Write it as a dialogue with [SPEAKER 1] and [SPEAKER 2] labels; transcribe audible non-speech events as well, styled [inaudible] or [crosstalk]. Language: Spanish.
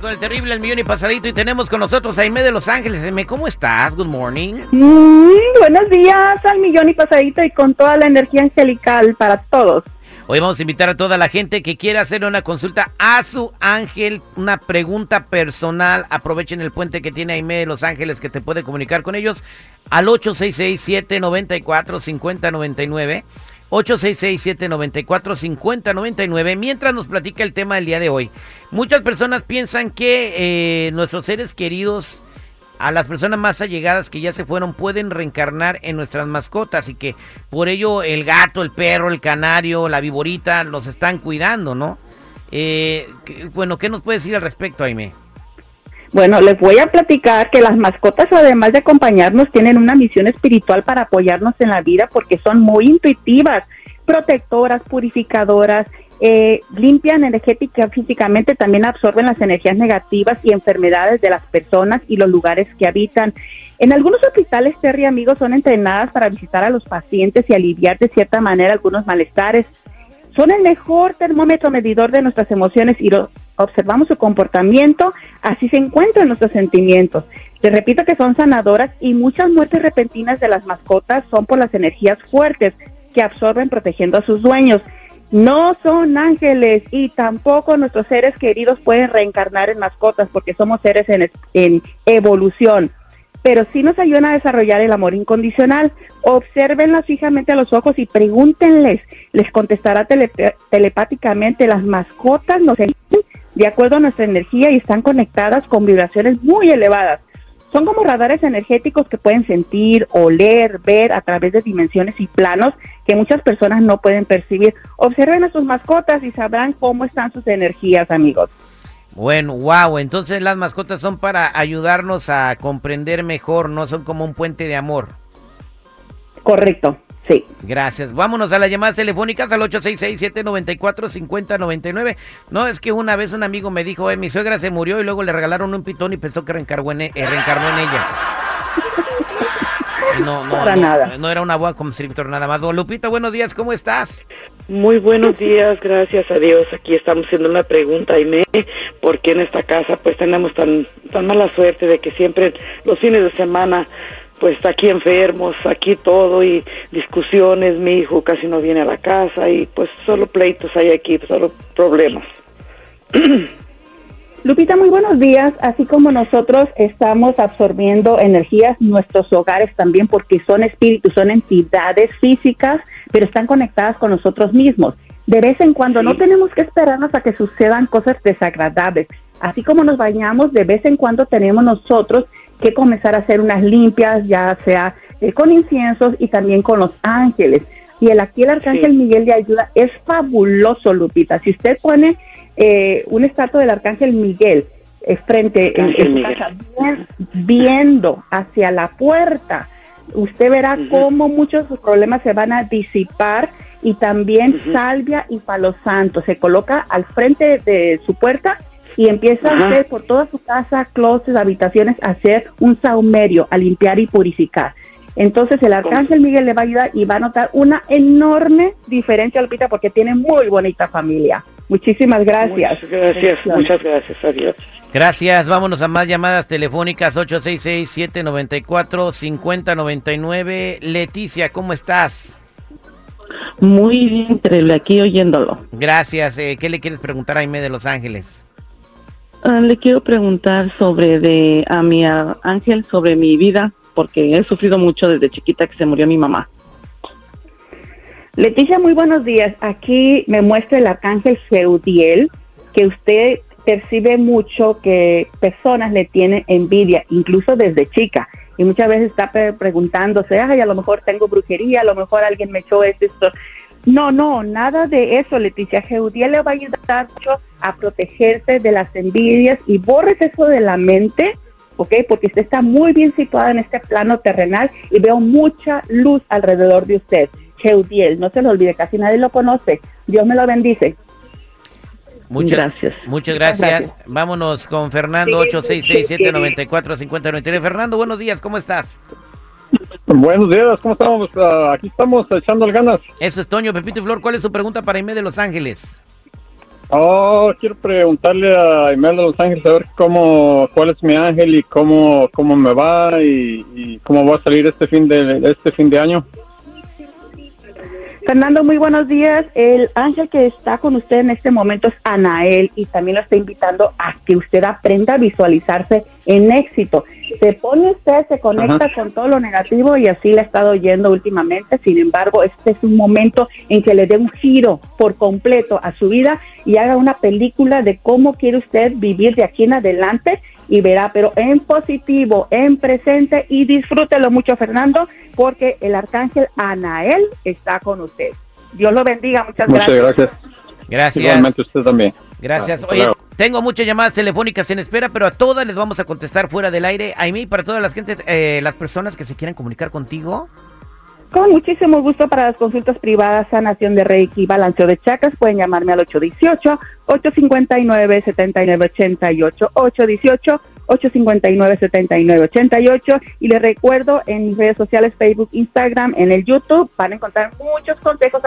[SPEAKER 1] Con el terrible, el millón y pasadito. Y tenemos con nosotros a Aime de Los Ángeles. Aime, ¿cómo estás? Good morning.
[SPEAKER 2] Mm, buenos días al millón y pasadito y con toda la energía angelical para todos.
[SPEAKER 1] Hoy vamos a invitar a toda la gente que quiera hacer una consulta a su ángel, una pregunta personal. Aprovechen el puente que tiene Aime de Los Ángeles que te puede comunicar con ellos al 866-794-5099. 866-794-5099. Mientras nos platica el tema del día de hoy. Muchas personas piensan que eh, nuestros seres queridos, a las personas más allegadas que ya se fueron, pueden reencarnar en nuestras mascotas y que por ello el gato, el perro, el canario, la viborita los están cuidando, ¿no? Eh, bueno, ¿qué nos puedes decir al respecto, Aime?
[SPEAKER 2] Bueno, les voy a platicar que las mascotas, además de acompañarnos, tienen una misión espiritual para apoyarnos en la vida porque son muy intuitivas, protectoras, purificadoras, eh, limpian energética físicamente, también absorben las energías negativas y enfermedades de las personas y los lugares que habitan. En algunos hospitales, Terry amigos, son entrenadas para visitar a los pacientes y aliviar de cierta manera algunos malestares. Son el mejor termómetro medidor de nuestras emociones y lo- observamos su comportamiento, así se encuentran nuestros sentimientos. Te repito que son sanadoras y muchas muertes repentinas de las mascotas son por las energías fuertes que absorben protegiendo a sus dueños. No son ángeles y tampoco nuestros seres queridos pueden reencarnar en mascotas porque somos seres en, evolución pero sí nos ayudan a desarrollar el amor incondicional. Obsérvenlas fijamente a los ojos y pregúntenles, les contestará tele- telepáticamente. Las mascotas nos de acuerdo a nuestra energía y están conectadas con vibraciones muy elevadas. Son como radares energéticos que pueden sentir, oler, ver a través de dimensiones y planos que muchas personas no pueden percibir. Observen a sus mascotas y sabrán cómo están sus energías, amigos.
[SPEAKER 1] Bueno, wow, entonces las mascotas son para ayudarnos a comprender mejor, no son como un puente de amor.
[SPEAKER 2] Correcto, sí.
[SPEAKER 1] Gracias. Vámonos a las llamadas telefónicas al 866-794-5099. No, es que una vez un amigo me dijo, eh, mi suegra se murió y luego le regalaron un pitón y pensó que reencargó en, e- eh, reencarnó en ella. [laughs] No, no,
[SPEAKER 2] Para
[SPEAKER 1] no,
[SPEAKER 2] nada.
[SPEAKER 1] no era una boa constrictor nada más. Lupita, buenos días, ¿cómo estás?
[SPEAKER 3] Muy buenos días, gracias a Dios. Aquí estamos haciendo una pregunta, Aime, porque en esta casa pues tenemos tan, tan mala suerte de que siempre los fines de semana pues aquí enfermos, aquí todo y discusiones, mi hijo casi no viene a la casa y pues solo pleitos hay aquí, solo problemas. [clears throat]
[SPEAKER 2] Lupita, muy buenos días. Así como nosotros estamos absorbiendo energías, nuestros hogares también, porque son espíritus, son entidades físicas, pero están conectadas con nosotros mismos. De vez en cuando no tenemos que esperarnos a que sucedan cosas desagradables. Así como nos bañamos, de vez en cuando tenemos nosotros que comenzar a hacer unas limpias, ya sea eh, con inciensos y también con los ángeles. Y el aquí el arcángel
[SPEAKER 3] Sí.
[SPEAKER 2] Miguel de ayuda es fabuloso, Lupita. Si usted pone eh, un estatua del arcángel Miguel eh, frente en,
[SPEAKER 3] Arcángel
[SPEAKER 2] en
[SPEAKER 3] Miguel.
[SPEAKER 2] casa, bien- viendo hacia la puerta, usted verá cómo muchos de sus problemas se van a disipar y también salvia y palo santo. Se coloca al frente de su puerta y empieza
[SPEAKER 3] Ajá.
[SPEAKER 2] usted por toda su casa, closets, habitaciones, a hacer un saumerio, a limpiar y purificar. Entonces el arcángel Miguel le va a ayudar y va a notar una enorme diferencia, Lupita, porque tiene muy bonita familia. Muchísimas gracias.
[SPEAKER 3] Muchas gracias, muchas gracias, adiós.
[SPEAKER 1] Gracias, vámonos a más llamadas telefónicas 866-794-5099. Leticia, ¿cómo estás?
[SPEAKER 4] Muy bien, increíble, aquí oyéndolo.
[SPEAKER 1] Gracias, eh, ¿qué le quieres preguntar a Aime de Los Ángeles?
[SPEAKER 4] Ah, le quiero preguntar sobre de a mi ah, ángel sobre mi vida, porque he sufrido mucho desde chiquita que se murió mi mamá.
[SPEAKER 2] Leticia, muy buenos días. Aquí me muestra el arcángel Feudiel, que usted percibe mucho que personas le tienen envidia, incluso desde chica. Y muchas veces está pre- preguntándose, ay, a lo mejor tengo brujería, a lo mejor alguien me echó esto. No, no, nada de eso, Leticia. Geudiel le va a ayudar mucho a protegerse de las envidias y borres eso de la mente, ¿ok? Porque usted está muy bien situada en este plano terrenal y veo mucha luz alrededor de usted. Geudiel, no se lo olvide, casi nadie lo conoce. Dios me lo bendice.
[SPEAKER 1] Muchas
[SPEAKER 4] Gracias.
[SPEAKER 1] Muchas gracias.
[SPEAKER 2] Gracias.
[SPEAKER 1] Vámonos con Fernando, 866-794-5099. Fernando, buenos días, ¿cómo estás?
[SPEAKER 5] Buenos días, ¿cómo estamos? Ah, aquí estamos echando ganas.
[SPEAKER 1] Eso es Toño, Pepito y Flor. ¿Cuál es su pregunta para Aime de Los Ángeles?
[SPEAKER 5] Oh, quiero preguntarle a Imelda de Los Ángeles a ver cómo, cuál es mi ángel y cómo, cómo me va y, y cómo va a salir este fin de este fin de año.
[SPEAKER 2] Fernando, muy buenos días. El ángel que está con usted en este momento es Anael y también lo está invitando a que usted aprenda a visualizarse en éxito. Se pone usted, se conecta
[SPEAKER 5] Ajá.
[SPEAKER 2] con todo lo negativo y así le ha estado yendo últimamente. Sin embargo, este es un momento en que le dé un giro por completo a su vida y haga una película de cómo quiere usted vivir de aquí en adelante y verá, pero en positivo, en presente y disfrútelo mucho, Fernando, porque el arcángel Anael está con usted. Dios lo bendiga, muchas,
[SPEAKER 5] Muchas
[SPEAKER 2] gracias.
[SPEAKER 5] gracias.
[SPEAKER 1] Gracias.
[SPEAKER 5] Igualmente usted también.
[SPEAKER 1] Gracias.
[SPEAKER 5] Hasta
[SPEAKER 1] Oye, tengo muchas llamadas telefónicas en espera, pero a todas les vamos a contestar fuera del aire. A mí, para todas las gentes, eh, las personas que se quieran comunicar contigo.
[SPEAKER 2] Con muchísimo gusto para las consultas privadas, sanación de Reiki, balanceo de chakras, pueden llamarme al 818-859-7988, 818-859-7988 y les recuerdo en mis redes sociales, Facebook, Instagram, en el YouTube, van a encontrar muchos consejos